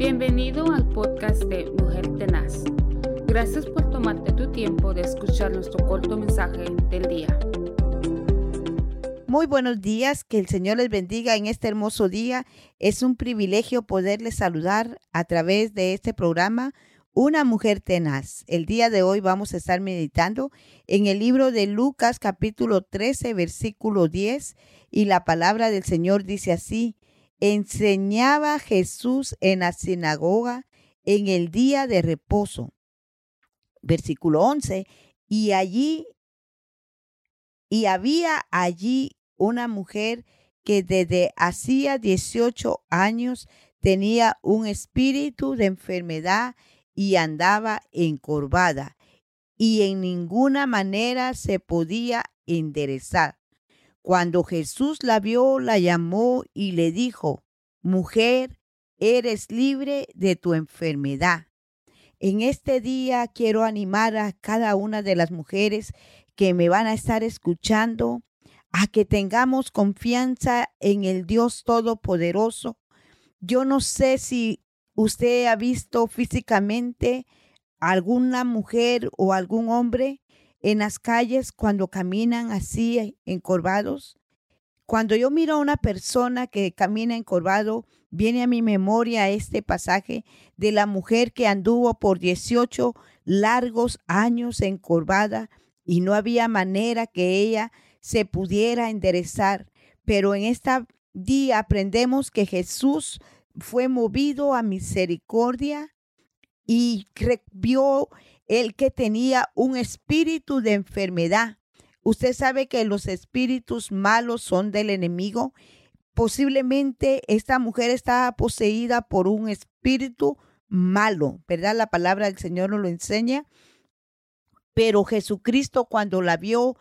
Bienvenido al podcast de Mujer Tenaz. Gracias por tomarte tu tiempo de escuchar nuestro corto mensaje del día. Muy buenos días, que el Señor les bendiga en este hermoso día. Es un privilegio poderles saludar a través de este programa una mujer tenaz. El día de hoy vamos a estar meditando en el libro de Lucas capítulo 13 versículo 10 y la palabra del Señor dice así, enseñaba Jesús en la sinagoga en el día de reposo. Versículo 11, y allí, y había allí una mujer que desde hacía 18 años tenía un espíritu de enfermedad y andaba encorvada y en ninguna manera se podía enderezar. Cuando Jesús la vio, la llamó y le dijo, Mujer, eres libre de tu enfermedad. En este día quiero animar a cada una de las mujeres que me van a estar escuchando a que tengamos confianza en el Dios Todopoderoso. Yo no sé si ¿Usted ha visto físicamente alguna mujer o algún hombre en las calles cuando caminan así encorvados? Cuando yo miro a una persona que camina encorvado, viene a mi memoria este pasaje de la mujer que anduvo por 18 largos años encorvada y no había manera que ella se pudiera enderezar. Pero en este día aprendemos que Jesús fue movido a misericordia y vio el que tenía un espíritu de enfermedad. Usted sabe que los espíritus malos son del enemigo. Posiblemente esta mujer estaba poseída por un espíritu malo, ¿verdad? La palabra del Señor nos lo enseña. Pero Jesucristo cuando la vio,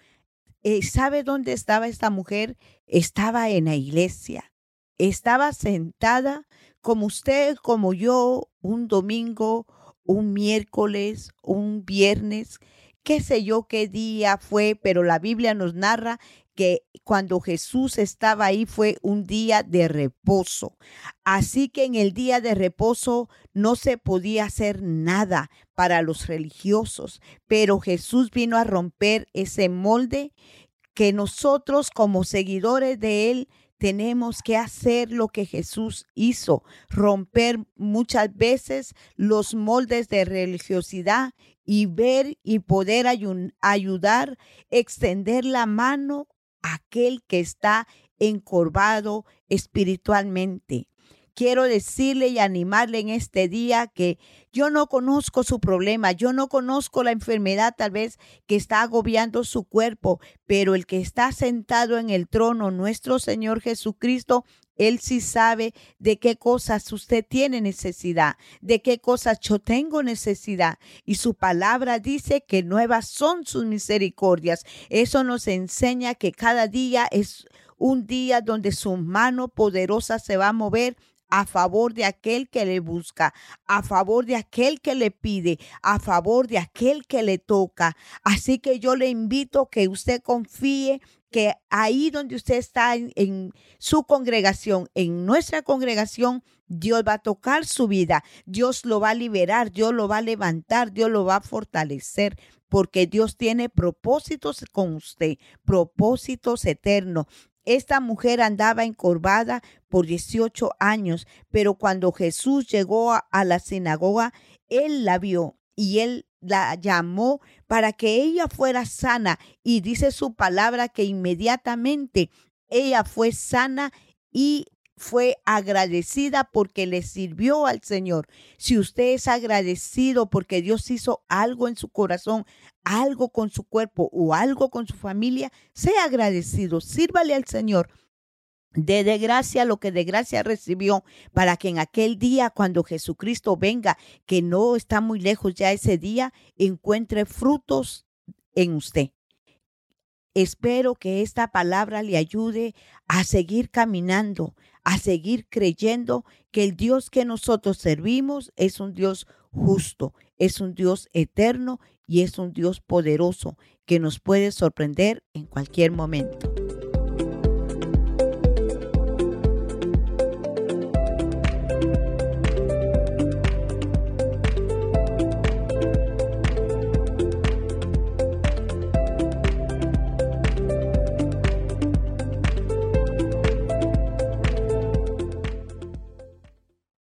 eh, ¿sabe dónde estaba esta mujer? Estaba en la iglesia. Estaba sentada como usted, como yo, un domingo, un miércoles, un viernes, qué sé yo qué día fue, pero la Biblia nos narra que cuando Jesús estaba ahí fue un día de reposo. Así que en el día de reposo no se podía hacer nada para los religiosos, pero Jesús vino a romper ese molde que nosotros como seguidores de Él tenemos que hacer lo que Jesús hizo, romper muchas veces los moldes de religiosidad y ver y poder ayudar, extender la mano a aquel que está encorvado espiritualmente quiero decirle y animarle en este día que yo no conozco su problema, yo no conozco la enfermedad tal vez que está agobiando su cuerpo, pero el que está sentado en el trono, nuestro Señor Jesucristo, él sí sabe de qué cosas usted tiene necesidad, de qué cosas yo tengo necesidad. Y su palabra dice que nuevas son sus misericordias. Eso nos enseña que cada día es un día donde su mano poderosa se va a mover a favor de aquel que le busca, a favor de aquel que le pide, a favor de aquel que le toca. Así que yo le invito que usted confíe que ahí donde usted está en, su congregación, en nuestra congregación, Dios va a tocar su vida, Dios lo va a liberar, Dios lo va a levantar, Dios lo va a fortalecer, porque Dios tiene propósitos con usted, propósitos eternos. Esta mujer andaba encorvada por 18 años, pero cuando Jesús llegó a, la sinagoga, él la vio y él la llamó para que ella fuera sana. Y dice su palabra que inmediatamente ella fue sana y fue agradecida porque le sirvió al Señor. Si usted es agradecido porque Dios hizo algo en su corazón, algo con su cuerpo o algo con su familia, sea agradecido, sírvale al Señor. De de gracia lo que de gracia recibió, para que en aquel día, cuando Jesucristo venga, que no está muy lejos ya ese día, encuentre frutos en usted. Espero que esta palabra le ayude a seguir caminando, a seguir creyendo que el Dios que nosotros servimos es un Dios justo, es un Dios eterno y es un Dios poderoso que nos puede sorprender en cualquier momento.